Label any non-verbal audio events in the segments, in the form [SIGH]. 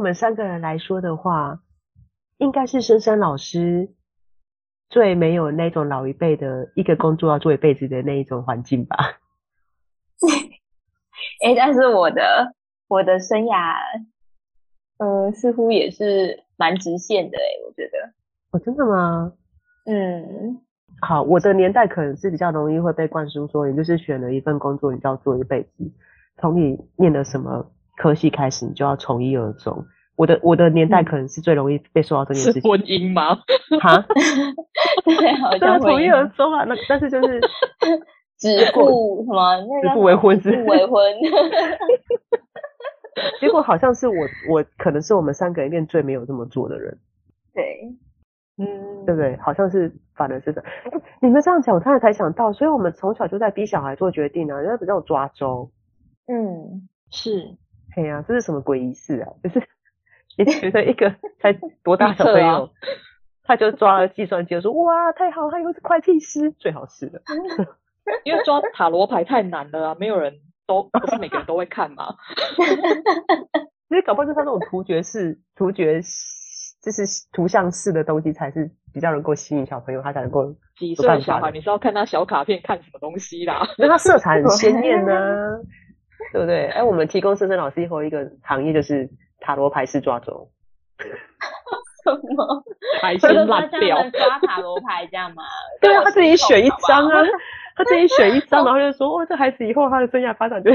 我们三个人来说的话，应该是森森老师最没有那种老一辈的一个工作要做一辈子的那一种环境吧。哎、欸，但是我的我的生涯，呃，似乎也是蛮直线的哎，我觉得。哦，真的吗？嗯。好，我的年代可能是比较容易会被灌输说，你就是选了一份工作，你就要做一辈子，从你念的什么。科系开始，你就要从一而终。我的我的年代可能是最容易被说到这件事情。是婚姻吗？哈，[LAUGHS] 对，好像从一而终啊。那但是就是 [LAUGHS] 指腹什么？那个指腹为婚是？为婚。结果好像是我，我可能是我们三个里面最没有这么做的人。对，嗯，对不对？好像是，反而是的。你们这样讲，我突然才想到，所以我们从小就在逼小孩做决定啊，人家比较抓周。嗯，是。哎呀、啊，这是什么鬼仪式啊？就是 [LAUGHS] 你觉得一个 [LAUGHS] 才多大小朋友，啊、他就抓了计算机说：“哇，太好，他以后是会计师，最好是的。[LAUGHS] ”因为抓塔罗牌太难了啊，没有人都不是每个人都会看嘛。因为搞不好就是他那种图觉式、图觉就是图像式的东西，才是比较能够吸引小朋友，他才能够几岁小孩，你是要看他小卡片看什么东西啦？因为他色彩很鲜艳呢。对不对？哎，我们提供森森老师以后一个行业就是塔罗牌式抓周。[LAUGHS] 什么？还是烂掉？抓塔罗牌这样吗？[LAUGHS] 对啊，他自己选一张啊，他自己选一张，[LAUGHS] 然后就说：“哦，这孩子以后他的生涯发展就……”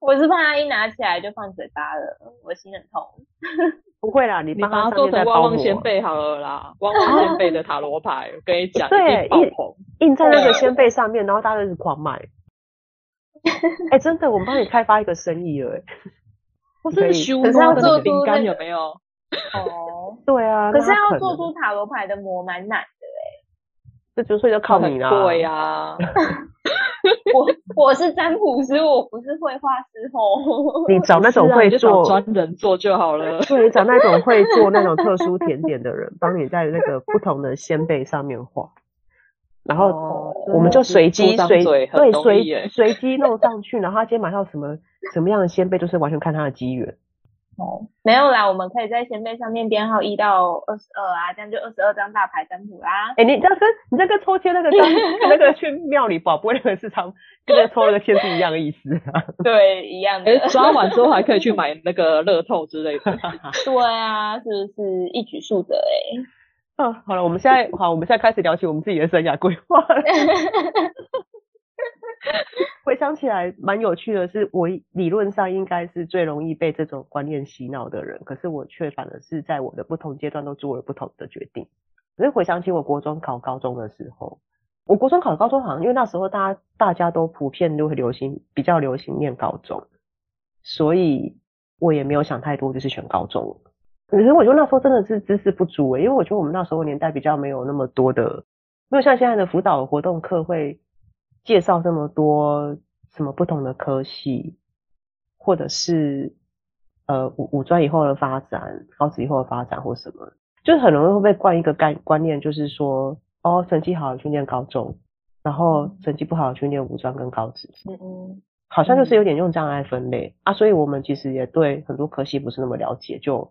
我是怕他一拿起来就放嘴巴了，我心很痛。不会啦，你帮他做成旺旺仙贝好了啦，旺旺仙贝的塔罗牌，我跟你讲，对，印印在那个仙贝上面，然后大家就是狂买。哎，真的，我们帮你开发一个生意了，哎，不是修的那个灵感有没有？哦，[LAUGHS] 对啊，可是要做出塔罗牌的模蛮难的哎，[LAUGHS] 这就所以就靠你啦。[LAUGHS] 对呀。我我是占卜师，我不是绘画师哦。你找那种会做专人做就好了。对，你找那种会做那种特殊甜点的人，帮你在那个不同的仙贝上面画，然后我们就随机随对随随机弄上去，然后他今天买到什么什么样的仙贝，就是完全看他的机缘。哦，没有啦，我们可以在仙贝上面编号一到二十二啊，这样就二十二张大牌占卜啦。哎、欸，你这跟你这跟抽签那个张那个去庙里保不那个市场跟那抽那个签是一样的意思啊？[LAUGHS] 对，一样的。抓完之后还可以去买那个乐透之类的。[LAUGHS] 对啊，是不是一举数得哎？嗯，好了，我们现在好，我们现在开始聊起我们自己的生涯规划。[LAUGHS] 回想起来蛮有趣的是，我理论上应该是最容易被这种观念洗脑的人，可是我却反而是在我的不同阶段都做了不同的决定。可是回想起我国中考高中的时候，我国中考高中好像因为那时候大家大家都普遍都会流行比较流行念高中，所以我也没有想太多，就是选高中。可是我觉得那时候真的是知识不足诶，因为我觉得我们那时候年代比较没有那么多的，没有像现在的辅导活动课会。介绍这么多什么不同的科系，或者是呃五五专以后的发展，高职以后的发展或什么，就是很容易会被灌一个概观念，就是说哦，成绩好去念高中，然后成绩不好去念五专跟高职，嗯嗯，好像就是有点用障碍分类啊，所以我们其实也对很多科系不是那么了解，就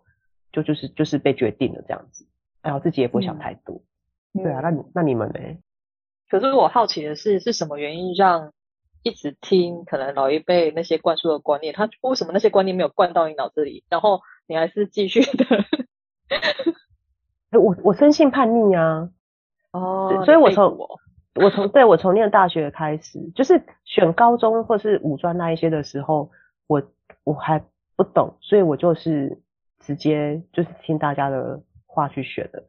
就就是就是被决定了这样子，然后自己也不想太多，嗯、对啊，那你那你们呢？可是我好奇的是，是什么原因让一直听可能老一辈那些灌输的观念，他为什么那些观念没有灌到你脑子里，然后你还是继续的？[LAUGHS] 我我生性叛逆啊，哦，所以我从我，我从对我从念大学开始，就是选高中或是五专那一些的时候，我我还不懂，所以我就是直接就是听大家的话去选的。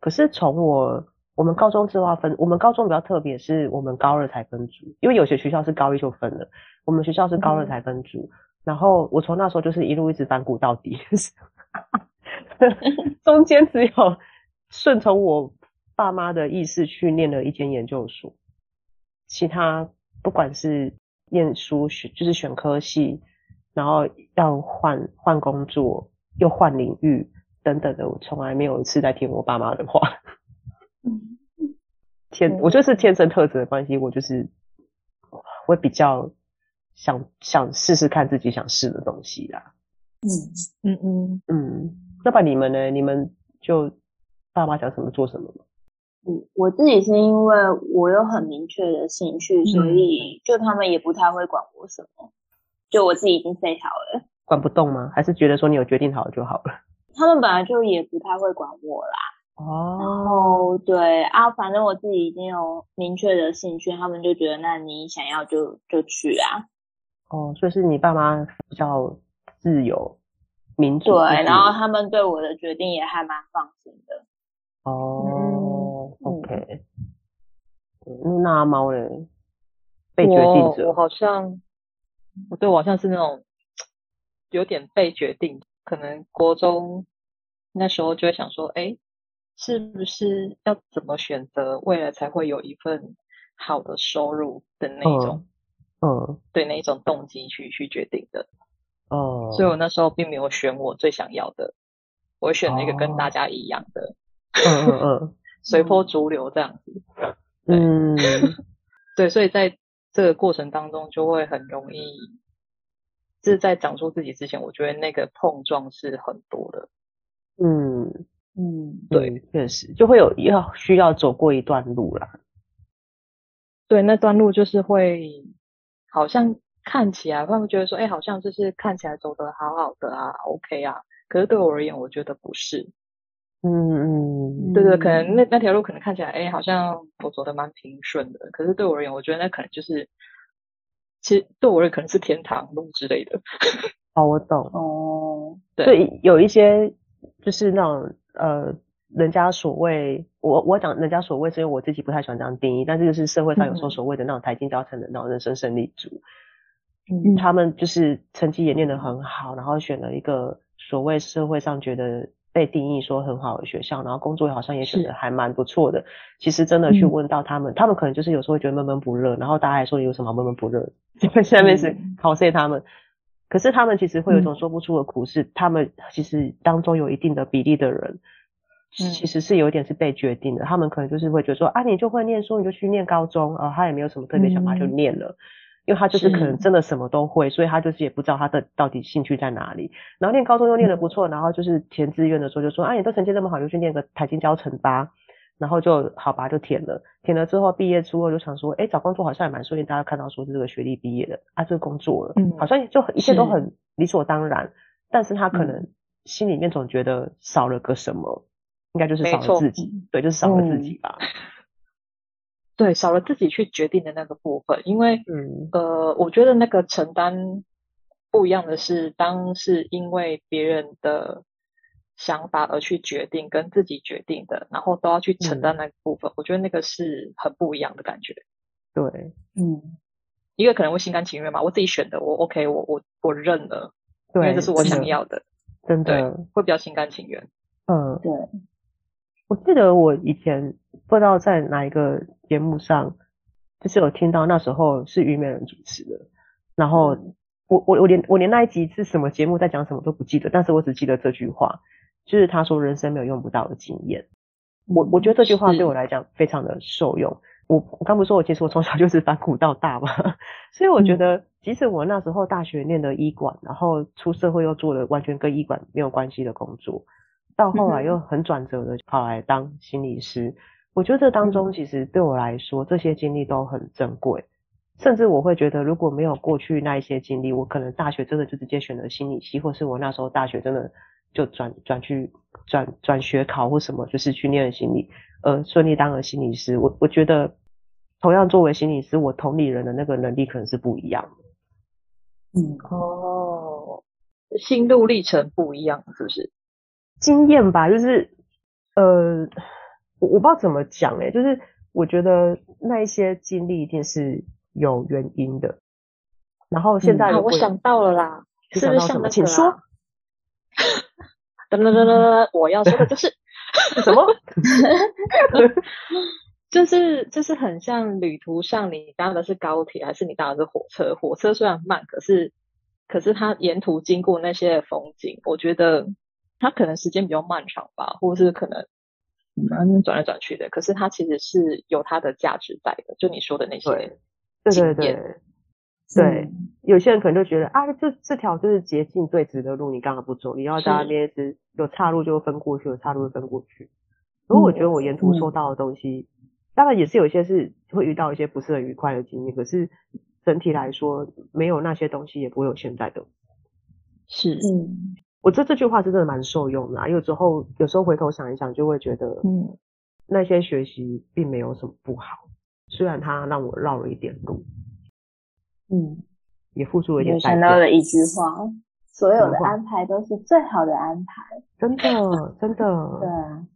可是从我。我们高中之后分，我们高中比较特别，是我们高二才分组，因为有些学校是高一就分了，我们学校是高二才分组。嗯、然后我从那时候就是一路一直反骨到底，[LAUGHS] 中间只有顺从我爸妈的意思去念了一间研究所，其他不管是念书选就是选科系，然后要换换工作又换领域等等的，我从来没有一次在听我爸妈的话。[LAUGHS] 天，我就是天生特质的关系，我就是会比较想想试试看自己想试的东西啦。嗯嗯嗯嗯，那把你们呢？你们就爸妈想什么做什么吗？嗯，我自己是因为我有很明确的兴趣，所以就他们也不太会管我什么，就我自己已经备好了。管不动吗？还是觉得说你有决定好就好了？他们本来就也不太会管我啦。哦，然后对啊，反正我自己已经有明确的兴趣，他们就觉得那你想要就就去啊。哦，所以是你爸妈比较自由、民主。对，然后他们对我的决定也还蛮放心的。哦、嗯、，OK。那阿猫嘞？被决定者。我，我好像，我对我好像是那种有点被决定，可能国中那时候就会想说，哎。是不是要怎么选择，未来才会有一份好的收入的那种，嗯，嗯对，那一种动机去去决定的，哦，所以我那时候并没有选我最想要的，我选了一个跟大家一样的，嗯嗯嗯，[LAUGHS] 随波逐流这样子，嗯，[LAUGHS] 对，所以在这个过程当中就会很容易，就是在讲述自己之前，我觉得那个碰撞是很多的，嗯。嗯，对，确实就会有要需要走过一段路啦。对，那段路就是会好像看起来，他们觉得说，哎，好像就是看起来走得好好的啊，OK 啊。可是对我而言，我觉得不是。嗯嗯，对对，可能那那条路可能看起来，哎，好像我走得蛮平顺的。可是对我而言，我觉得那可能就是，其实对我而言可能是天堂路之类的。[LAUGHS] 哦，我懂。哦，[LAUGHS] 对，对，有一些就是那种。呃，人家所谓我我讲人家所谓，是因为我自己不太喜欢这样定义，但是就是社会上有时候所谓的那种台清交成的那种人生胜利组，嗯，他们就是成绩也念得很好，然后选了一个所谓社会上觉得被定义说很好的学校，然后工作好像也选得还蛮不错的。其实真的去问到他们，嗯，他们可能就是有时候会觉得闷闷不乐，然后大家还说有什么闷闷不乐？下面是考试他们。可是他们其实会有一种说不出的苦，是、嗯、他们其实当中有一定的比例的人，其实是有一点是被决定的。嗯、他们可能就是会觉得说啊，你就会念书，你就去念高中啊，他也没有什么特别想法就念了，嗯、因为他就是可能真的什么都会，所以他就是也不知道他的到底兴趣在哪里。然后念高中又念得不错，嗯、然后就是填志愿的时候就说啊，你都成绩这么好，就去念个台经交成吧。然后就好吧，就填了。填了之后，毕业之后就想说，哎，找工作好像也蛮顺利。大家看到说是这个学历毕业的啊，这个工作了，嗯，好像就一切都很理所当然。但是他可能心里面总觉得少了个什么，应该就是少了自己，对，就是少了自己吧。嗯、对，少了自己去决定的那个部分。因为，嗯，呃，我觉得那个承担不一样的是，当是因为别人的。想法而去决定跟自己决定的，然后都要去承担那个部分，嗯、我觉得那个是很不一样的感觉。对，嗯，一个可能会心甘情愿嘛，我自己选的，我 OK，我我我认了，对，因为这是我想要的，真的，对，会比较心甘情愿。嗯，对。我记得我以前不知道在哪一个节目上，就是有听到那时候是虞美人主持的，然后我我我连我连那一集是什么节目在讲什么都不记得，但是我只记得这句话。就是他说人生没有用不到的经验，我我觉得这句话对我来讲非常的受用。我我刚不是说我其实我从小就是 [LAUGHS] 反骨到大嘛，所以我觉得即使我那时候大学念的医管，然后出社会又做了完全跟医管没有关系的工作，到后来又很转折的跑来当心理师，我觉得这当中其实对我来说这些经历都很珍贵，甚至我会觉得如果没有过去那一些经历，我可能大学真的就直接选择心理系，或是我那时候大学真的。就转转去转转学考或什么，就是去念心理，呃，顺利当了心理师。我我觉得，同样作为心理师，我同理人的那个能力可能是不一样的。嗯，哦，心路历程不一样，是不是？经验吧，就是呃，我我不知道怎么讲哎，就是我觉得那一些经历一定是有原因的。然后现在、我想到了啦，是不是像那个、啊？请说。噔噔噔噔噔，我要说的就是 [LAUGHS] 什么？就是就是很像旅途上，你搭的是高铁还是你搭的是火车？火车虽然慢，可是可是它沿途经过那些风景，我觉得它可能时间比较漫长吧，或者是可能嗯转来转去的，可是它其实是有它的价值在的。就你说的那些，对对对对。对、嗯，有些人可能就觉得啊，这这条就是捷径最直的路，你干嘛不走，你要在那边是有岔路就分过去，有岔路就分过去。不过我觉得我沿途收到的东西，嗯、当然也是有一些是会遇到一些不是很愉快的经历，可是整体来说，没有那些东西也不会有现在的。是，嗯，我觉得这句话是真的蛮受用的、啊。有时候有时候回头想一想，就会觉得，嗯，那些学习并没有什么不好，虽然它让我绕了一点路。嗯，也付出了一点代价。想到了一句话：所有的安排都是最好的安排。真的，真的。[LAUGHS] 对啊，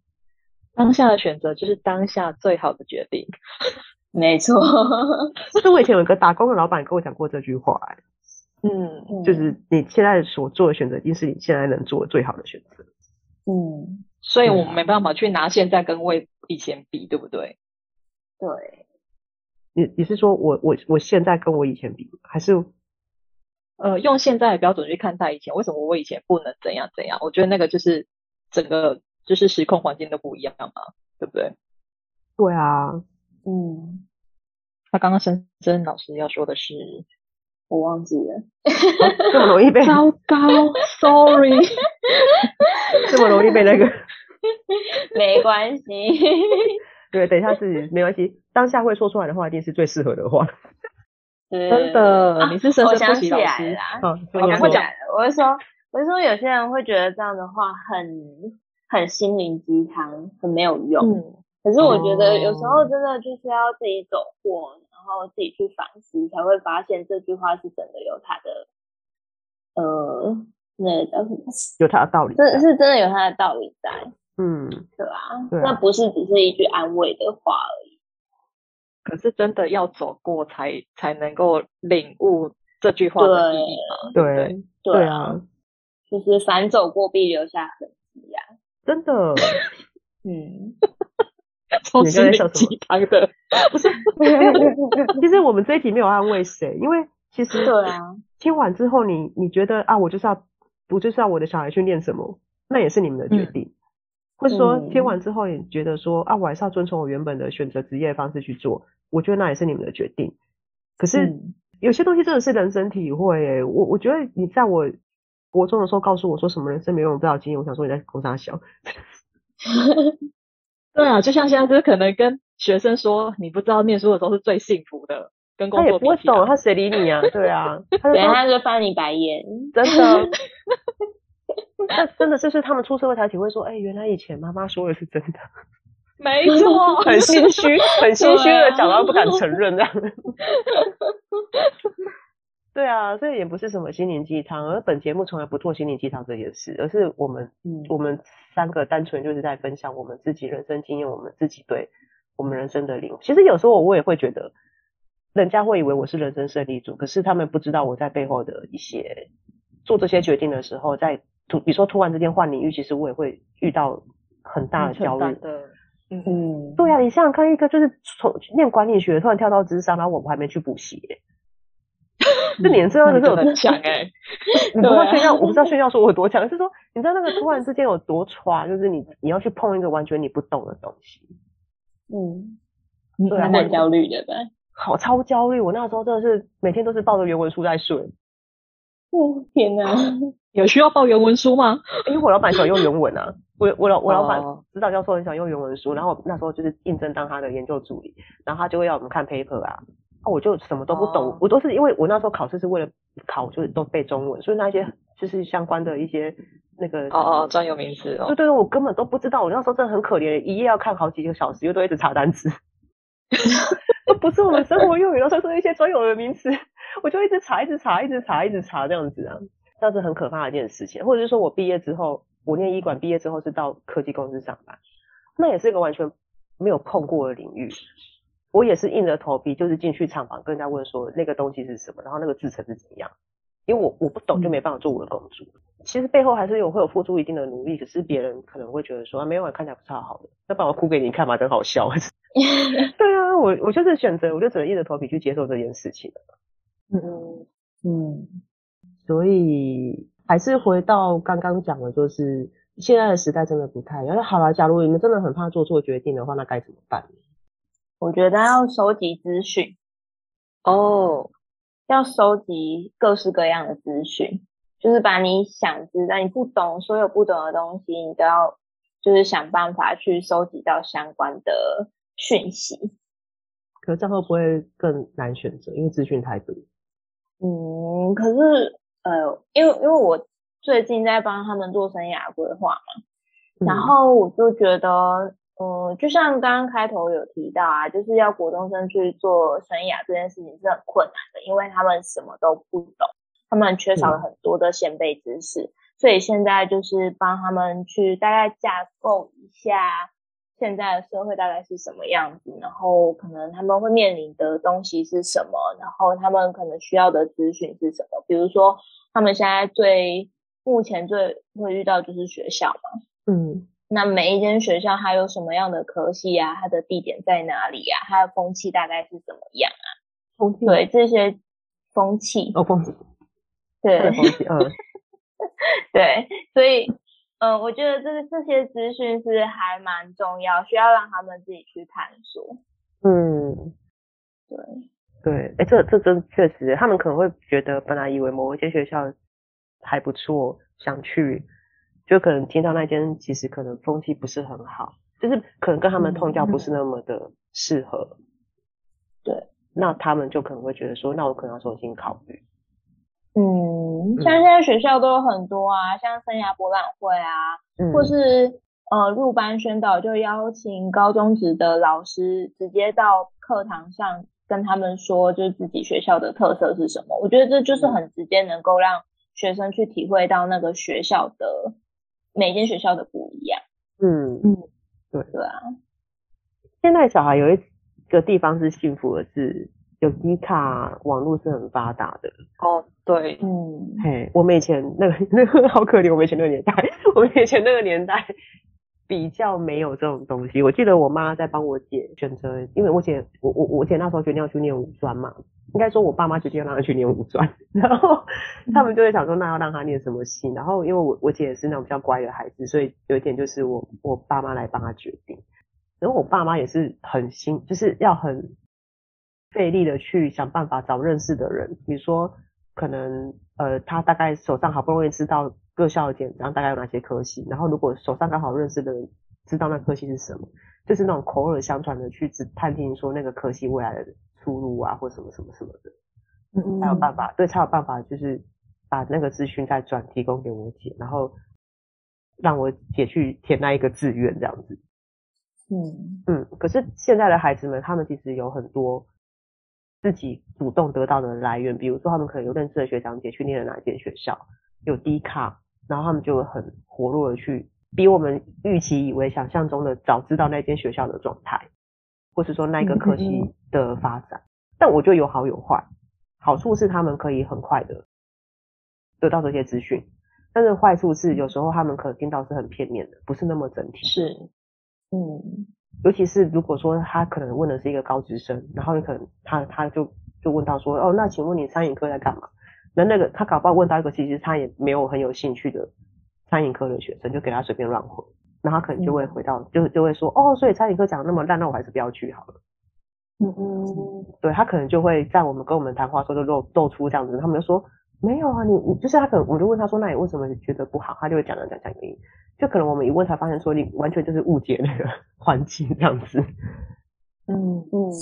当下的选择就是当下最好的决定。[LAUGHS] 没错。[LAUGHS] 是我以前有一个打工的老板跟我讲过这句话、欸。嗯，就是你现在所做的选择，一定是你现在能做的最好的选择。嗯，所以我们没办法去拿现在跟未以前比，对不对？对。你你是说我我我现在跟我以前比，还是呃用现在的标准去看待以前？为什么我以前不能怎样怎样？我觉得那个就是整个就是时空环境都不一样嘛，对不对？对啊，嗯。那刚刚深深老师要说的是，我忘记了，[LAUGHS] 这么容易被糟糕，sorry，[LAUGHS] 这么容易被那个，[LAUGHS] 没关系。对，等一下自己没关系。当下会说出来的话，一定是最适合的话。真的，啊、你是深深不习老师。我想起来啦，哦、我想起来了。我是说，我是说，有些人会觉得这样的话很很心灵鸡汤，很没有用。嗯。可是我觉得有时候真的就是要自己走过，然后自己去反思，才会发现这句话是真的有它的，呃，那个叫什么？有它的道理。这是真的有它的道理在。嗯，对啊，那不是只是一句安慰的话而已。可是真的要走过才才能够领悟这句话的意义吗？对对对，啊，就是反走过必留下痕迹呀，真的。[LAUGHS] 嗯，超心灵鸡汤的，[LAUGHS] 不是？[LAUGHS] 其实我们这一题没有安慰谁，因为其实对啊，听完之后你你觉得啊，我就是要我就是要我的小孩去念什么，那也是你们的决定。嗯或者说听完之后也觉得说、嗯、啊，我还是要遵从我原本的选择职业方式去做，我觉得那也是你们的决定。可是有些东西真的是人生体会我我觉得你在我国中的时候告诉我说什么人生没用不了经验，我想说你在公三小。[LAUGHS] 对啊，就像现在就是可能跟学生说你不知道念书的时候是最幸福的，跟工作他也不会懂，他谁理你啊？对啊，[LAUGHS] 他等下就翻你白眼，真的。[LAUGHS] 那真的就是他们出社会才体会说，哎、欸，原来以前妈妈说的是真的，没错，很心虚，[LAUGHS] 很心虚的讲到不敢承认这样。对啊，所以也不是什么心灵鸡汤，而本节目从来不做心灵鸡汤这件事，而是我们、嗯，我们三个单纯就是在分享我们自己人生经验，我们自己对我们人生的领悟。其实有时候我也会觉得，人家会以为我是人生胜利组，可是他们不知道我在背后的一些做这些决定的时候，在。突，比如说突然之间换领域，其实我也会遇到很大的焦虑。嗯嗯，对呀、啊，你想想看，一个就是从念管理学突然跳到智商，然后我们还没去补习，这脸色真的是很强哎！[LAUGHS] 你不知道炫耀，我不知道炫耀说我有多强，是说你知道那个突然之间有多差，就是你你要去碰一个完全你不懂的东西。嗯，对啊，蛮焦虑的呗。好，超焦虑！我那时候真的是每天都是抱着原文书在睡。哦天哪！[LAUGHS] 有需要报原文书吗？[LAUGHS] 因为我老板喜欢用原文啊，我我老我老板指导教授很喜欢用原文书，然后那时候就是应征当他的研究助理，然后他就会要我们看 paper 啊，啊我就什么都不懂，oh. 我都是因为我那时候考试是为了考，就是都背中文，所以那些就是相关的一些那个哦哦专有名词哦，对对，我根本都不知道，我那时候真的很可怜，一夜要看好几个小时，又都一直查单词，[LAUGHS] 都不是我们生活用语，都是一些专有的名词，我就一直查，一直查，一直查，一直查这样子啊。那是很可怕的一件事情，或者是说我毕业之后，我念医馆毕业之后是到科技公司上班，那也是一个完全没有碰过的领域，我也是硬着头皮，就是进去厂房跟人家问说那个东西是什么，然后那个制成是怎样，因为我我不懂就没办法做我的工作。其实背后还是有会有付出一定的努力，可是别人可能会觉得说啊，没有看起来不是好好的，那把我哭给你看嘛，真好笑。[LAUGHS] 对啊，我我就是选择，我就只能硬着头皮去接受这件事情。嗯嗯，所以还是回到刚刚讲的，就是现在的时代真的不太一样。那好了，假如你们真的很怕做错决定的话，那该怎么办？我觉得要收集资讯哦，要收集各式各样的资讯，就是把你想知道、你不懂、所有不懂的东西，你都要就是想办法去收集到相关的讯息。可是这样会不会更难选择？因为资讯太多。嗯，可是呃，因为因为我最近在帮他们做生涯规划嘛，嗯、然后我就觉得，嗯、呃，就像刚刚开头有提到啊，就是要国中生去做生涯这件事情是很困难的，因为他们什么都不懂，他们缺少了很多的先辈知识，嗯、所以现在就是帮他们去大概架构一下。现在的社会大概是什么样子？然后可能他们会面临的东西是什么？然后他们可能需要的资讯是什么？比如说，他们现在最目前最会遇到就是学校嘛。嗯，那每一间学校它有什么样的科系啊？它的地点在哪里啊？它的风气大概是怎么样啊？风气？对，这些风气。哦，风气。对，风气。嗯。[LAUGHS] 对，所以。嗯，我觉得这个这些资讯是还蛮重要，需要让他们自己去探索。嗯，对对，哎，这这真确实，他们可能会觉得本来以为某一间学校还不错，想去，就可能听到那间其实可能风气不是很好，就是可能跟他们通教不是那么的适合。嗯、对，那他们就可能会觉得说，那我可能要重新考虑。嗯，像现在学校都有很多啊，像生涯博览会啊，嗯、或是呃入班宣导，就邀请高中职的老师直接到课堂上跟他们说，就是自己学校的特色是什么。我觉得这就是很直接，能够让学生去体会到那个学校的每间学校的不一样。嗯嗯，对对啊。现在小孩有一个地方是幸福的是。有 D 卡，网络是很发达的。哦，对，嗯，嘿，我们以前那个 [LAUGHS] 那个好可怜，我们以前那个年代，我们以前那个年代比较没有这种东西。我记得我妈在帮我姐选择，因为我姐我我我姐那时候决定要去念五专嘛，应该说我爸妈决定要让他去念五专，然后他们就会想说，那要让他念什么系？然后因为我我姐也是那种比较乖的孩子，所以有一点就是我我爸妈来帮他决定。然后我爸妈也是很心，就是要很。费力的去想办法找认识的人，比如说可能呃他大概手上好不容易知道各校的简章大概有哪些科系，然后如果手上刚好认识的人知道那科系是什么，就是那种口耳相传的去只探听说那个科系未来的出路啊或什么什么什么的，嗯，才有办法，对，才有办法就是把那个资讯再转提供给我姐，然后让我姐去填那一个志愿这样子。嗯嗯，可是现在的孩子们他们其实有很多。自己主动得到的来源，比如说他们可能有认识的学长姐去念了哪一间学校，有低卡，然后他们就会很活络的去，比我们预期以为想象中的早知道那间学校的状态，或是说那个科系的发展。但我觉得有好有坏，好处是他们可以很快的得到这些资讯，但是坏处是有时候他们可能听到是很片面的，不是那么整体。是，嗯。尤其是如果说他可能问的是一个高职生，然后你可能他他就就问到说，哦，那请问你餐饮科在干嘛？那那个他搞不好问到一个其实他也没有很有兴趣的餐饮科的学生，就给他随便乱回，然后他可能就会回到、嗯、就就会说，哦，所以餐饮课讲的那么烂，那我还是不要去好了。嗯嗯，对，他可能就会在我们跟我们谈话时候就露露出这样子，他们就说。没有啊，你你就是他可能，我就问他说，那你为什么觉得不好？他就会讲讲讲讲原因，就可能我们一问才发现说，你完全就是误解那个 [LAUGHS] 环境这样子。嗯嗯，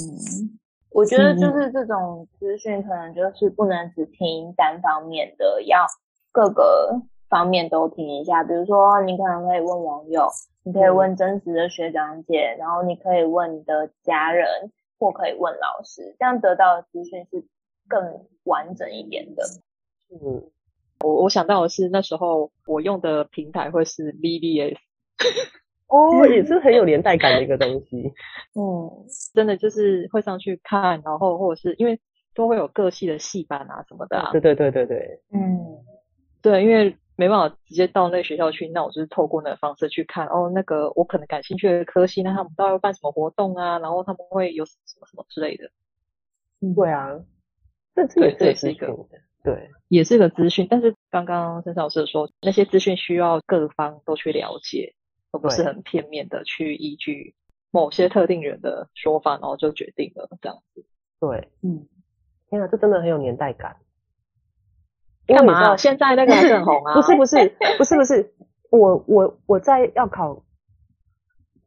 我觉得就是这种资讯可能就是不能只听单方面的，要各个方面都听一下。比如说，你可能可以问网友，你可以问真实的学长姐，然后你可以问你的家人，或可以问老师，这样得到的资讯是更完整一点的。嗯，我我想到的是那时候我用的平台会是 VVS。[LAUGHS] 哦，也是很有年代感的一个东西。[LAUGHS] 嗯，真的就是会上去看，然后或者是因为都会有各系的戏班啊什么的啊。对对对对对。嗯，对，因为没办法直接到那个学校去，那我就是透过那个方式去看。哦，那个我可能感兴趣的科系，那他们到底会办什么活动啊？然后他们会有什么什么之类的。嗯，对啊，这这也这是一个。对，也是个资讯，但是刚刚森老师说，那些资讯需要各方都去了解，而不是很片面的去依据某些特定人的说法，然后就决定了这样子。对，嗯，天啊，这真的很有年代感。干嘛？现在那个还是很红啊？不是不是 [LAUGHS] 不是不是，我我我在要考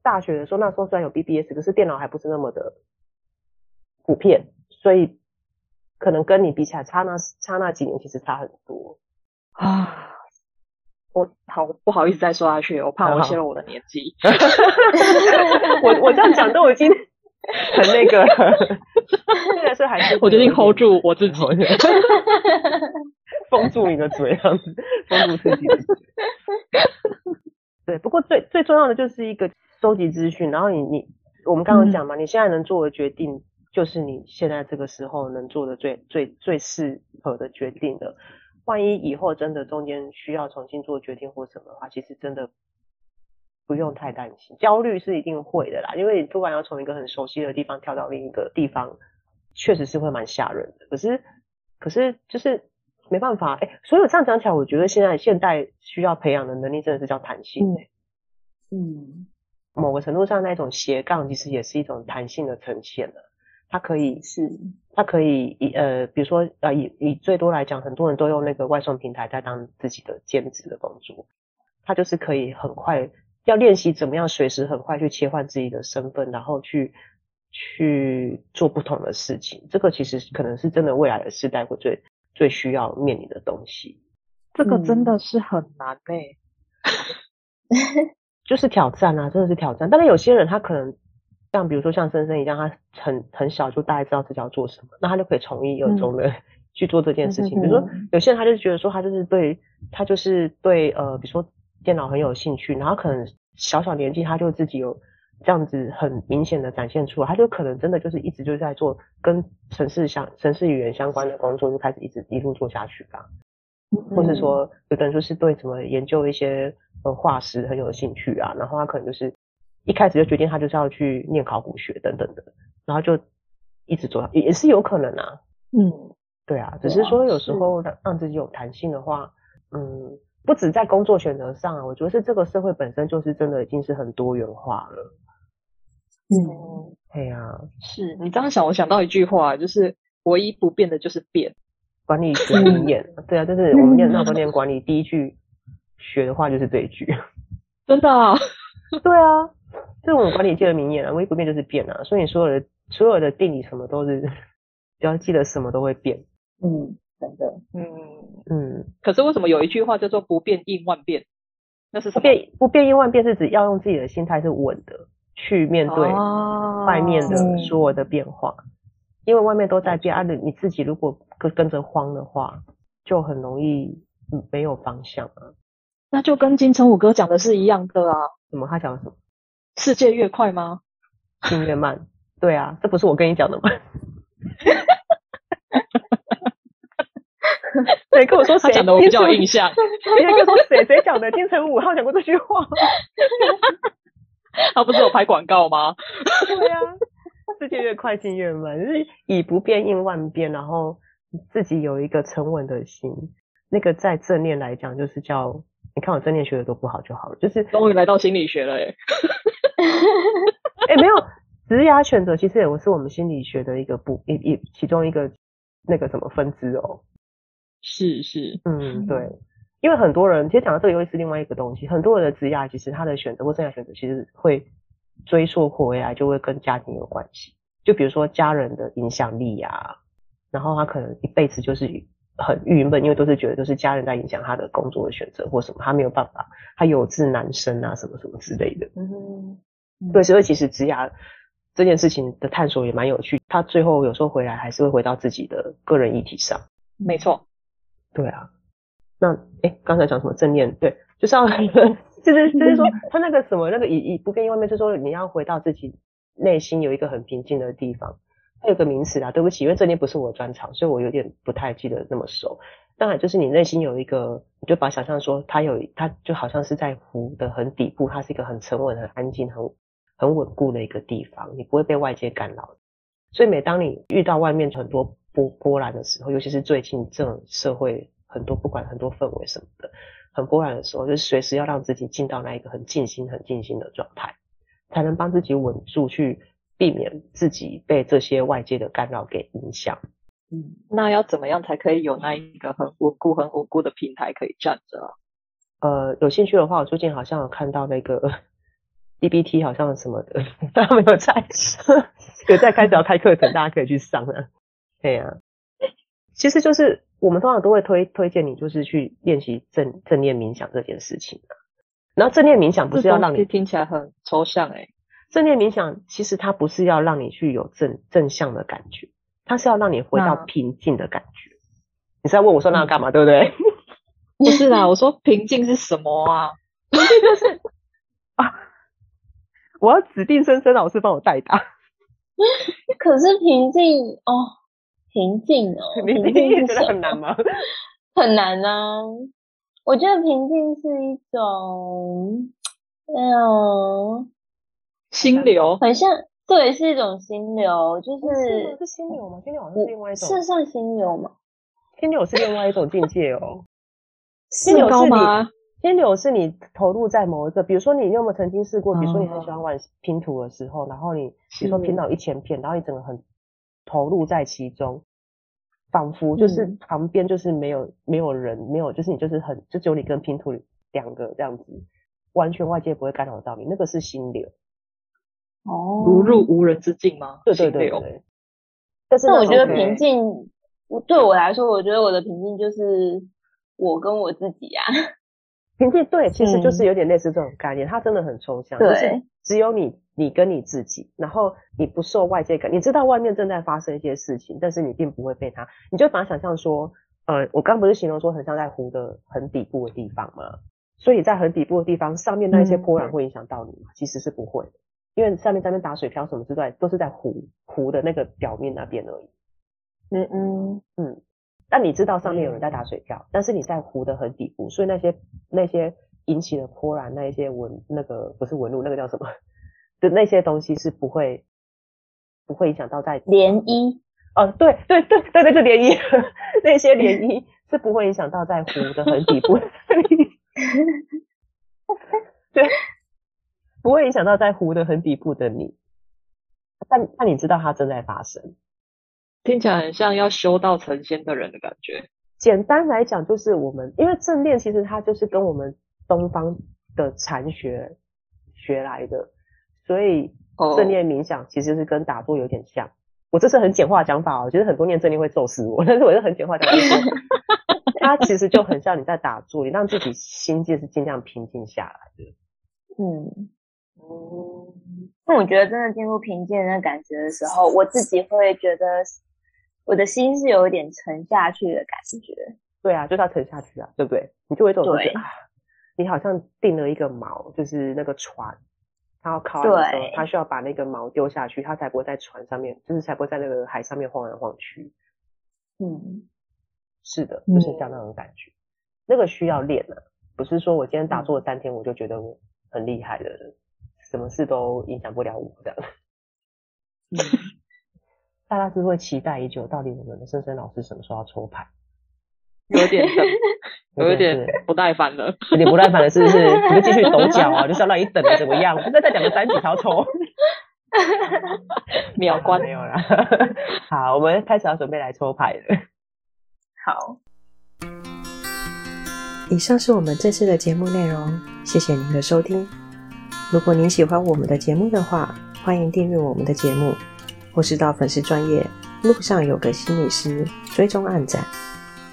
大学的时候，那时候虽然有 BBS，可是电脑还不是那么的普遍，所以。可能跟你比起来差那差那几年，其实差很多啊！我好不好意思再说下去，我怕我泄露我的年纪。[LAUGHS] [LAUGHS] 我我这样讲都已经很那个，现在是还是我决定 hold 住我自己，封住你的嘴，这样子封住自己的嘴。对，不过最最重要的就是一个收集资讯，然后你你我们刚刚讲嘛，嗯、你现在能做的决定。就是你现在这个时候能做的最最最适合的决定的。万一以后真的中间需要重新做决定或什么的话，其实真的不用太担心。焦虑是一定会的啦，因为你突然要从一个很熟悉的地方跳到另一个地方，确实是会蛮吓人的。可是，可是就是没办法，哎、欸，所以我这样讲起来，我觉得现在现代需要培养的能力真的是叫弹性、欸。嗯，某个程度上，那种斜杠其实也是一种弹性的呈现了。它可以是，它可以以呃，比如说呃，以以最多来讲，很多人都用那个外送平台在当自己的兼职的工作，它就是可以很快要练习怎么样随时很快去切换自己的身份，然后去去做不同的事情。这个其实可能是真的未来的世代会最最需要面临的东西。这个真的是很难诶、欸，[LAUGHS] 就是挑战啊，真的是挑战。但是有些人他可能。像比如说像森森一样，他很很小就大概知道自己要做什么，那他就可以从一而终的 [LAUGHS] 去做这件事情。嗯、比如说有些人他就觉得说他就是对他就是对呃，比如说电脑很有兴趣，然后可能小小年纪他就自己有这样子很明显的展现出来，他就可能真的就是一直就在做跟城市相城市语言相关的工作，就开始一直一路做下去吧。嗯、或者说有的人就是对什么研究一些呃化石很有兴趣啊，然后他可能就是。一开始就决定他就是要去念考古学等等的，然后就一直做，也也是有可能啊。嗯，对啊，只是说有时候让让自己有弹性的话，嗯，不止在工作选择上啊，我觉得是这个社会本身就是真的已经是很多元化了。嗯，对啊，是你这样想，我想到一句话，就是唯一不变的就是变。管理学名言，对啊，就是我们念那么多年管理，第一句学的话就是这一句。[LAUGHS] 真的啊？[LAUGHS] 对啊。这是我们管理界的名言啊，唯一不变就是变啊，所以你所有的所有的定理什么都是，只要记得什么都会变。嗯，真的，嗯嗯。可是为什么有一句话叫做不变应万变？那是？不变不变应万变是指要用自己的心态是稳的去面对外面的所有的变化，哦、因为外面都在变，而、嗯啊、你自己如果跟跟着慌的话，就很容易没有方向啊。那就跟金城武哥讲的是一样的啊。什么？他讲什么？世界越快吗？[LAUGHS] 心越慢。对啊，这不是我跟你讲的吗？[LAUGHS] 谁跟我说谁讲的？我比较有印象。[LAUGHS] 你还跟我说谁谁讲的？金城武他讲过这句话。[LAUGHS] 他不是有拍广告吗？对啊，世界越快，进越慢，就是以不变应万变，然后自己有一个沉稳的心。那个在正念来讲，就是叫你看我正念学的多不好就好了，就是终于来到心理学了耶。[LAUGHS] 哎、欸，没有，职涯选择其实也是我们心理学的一个部一一其中一个那个什么分支哦。是是，嗯，对，因为很多人其实讲到这个又是另外一个东西，很多人的职业其实他的选择或生涯选择其实会追溯回来，就会跟家庭有关系。就比如说家人的影响力啊，然后他可能一辈子就是很郁闷，因为都是觉得都是家人在影响他的工作的选择或什么，他没有办法，他有志难伸啊，什么什么之类的。嗯哼。对，所以其实职涯这件事情的探索也蛮有趣。他最后有时候回来还是会回到自己的个人议题上。没错，对啊。那哎刚才讲什么正念？对，就是要 [LAUGHS] 就是就是说，[LAUGHS] 他那个什么那个以以不变应万变，就是说你要回到自己内心有一个很平静的地方。它有个名词啊，对不起，因为这里不是我的专长，所以我有点不太记得那么熟。当然，就是你内心有一个，你就把想象说，它有它就好像是在湖的很底部，它是一个很沉稳、很安静、很很稳固的一个地方，你不会被外界干扰。所以每当你遇到外面很多波波澜的时候，尤其是最近这种社会很多不管很多氛围什么的很波澜的时候，就是随时要让自己进到那一个很静心、很静心的状态，才能帮自己稳住去。避免自己被这些外界的干扰给影响。嗯，那要怎么样才可以有那一个很稳固、很稳固的平台可以站着啊？呃，有兴趣的话，我最近好像有看到那个 [LAUGHS] DBT 好像什么的，[LAUGHS] 他没有在，[LAUGHS] 有在开始要开课程，大家可以去上啊。对呀，其实就是我们通常都会推推荐你，就是去练习正正念冥想这件事情。然后正念冥想不是要让你听起来很抽象诶、欸正念冥想其实它不是要让你去有正正向的感觉，它是要让你回到平静的感觉。你是要问我说那要干嘛，对不对？[LAUGHS] 不是啊，我说平静是什么啊？平静就是啊，我要指定森森老师帮我代打。[LAUGHS] 可是平静哦，平静哦，[LAUGHS] 平静觉得很难吗？很难啊，我觉得平静是一种，哎呦。心流很像，对，是一种心流，就是是，是心流吗？心流好像是另外一种，是算心流吗？心流是另外一种境界哦。[LAUGHS] 心流是吗？心流是你投入在某一个，比如说你有没有曾经试过？比如说你很喜欢玩拼图的时候，然后你比如说拼到一千片，然后你整个很投入在其中，仿佛就是旁边就是没有没有人，没有就是你就是很就只有你跟拼图两个这样子，完全外界不会干扰到你，那个是心流。哦，如入无人之境吗？对对对对。但是我觉得平静，我对我来说，我觉得我的平静就是我跟我自己啊。平静对，其实就是有点类似这种概念，它真的很抽象。对，只有你，你跟你自己，然后你不受外界感，你知道外面正在发生一些事情，但是你并不会被它，你就把它想象说，呃，我刚不是形容说很像在湖的很底部的地方吗？所以在很底部的地方，上面那一些波澜会影响到你吗？其实是不会的。因为上面在那打水漂什么之类，都是在湖湖的那个表面那边而已。嗯嗯嗯。但你知道上面有人在打水漂，嗯、但是你在湖的很底部，所以那些那些引起的波澜，那一些纹，那个不是纹路，那个叫什么？的那些东西是不会不会影响到在涟漪。哦，对对对对对，就涟漪，[LAUGHS] 那些涟漪是不会影响到在湖的很底部。[LAUGHS] 对。不会影响到在湖的很底部的你，但但你知道它正在发生，听起来很像要修道成仙的人的感觉。简单来讲，就是我们因为正念其实它就是跟我们东方的禅学学来的，所以正念冥想其实是跟打坐有点像。我这是很简化的讲法哦，我觉得很多念正念会揍死我，[LAUGHS] 但是我是很简化讲法，[LAUGHS] 它其实就很像你在打坐，你让自己心境是尽量平静下来的。嗯。嗯，那我觉得真的进入平静的那感觉的时候，我自己会觉得我的心是有一点沉下去的感觉。对啊，就是要沉下去啊，对不对？你就会这种觉得啊，你好像定了一个锚，就是那个船，它要靠岸的时候，它需要把那个锚丢下去，他才不会在船上面，就是才不会在那个海上面晃来晃去。嗯，是的，就是像那种感觉。嗯、那个需要练啊，不是说我今天打坐三天，我就觉得我很厉害的人。什么事都影响不了我的，嗯，[LAUGHS] 大家是会期待已久，到底我们的森森老师什么时候要抽牌？有点等，有点不耐烦了，有点不耐烦了，是不是？[LAUGHS] 你就继续抖脚啊，就是要让你等的怎么样？我不是再讲个三几条抽，[LAUGHS] 秒关 [LAUGHS] 没有啦。好，我们开始要准备来抽牌了。好，以上是我们这次的节目内容，谢谢您的收听。如果您喜欢我们的节目的话，欢迎订阅我们的节目，或是到粉丝专业路上有个心理师追踪暗赞。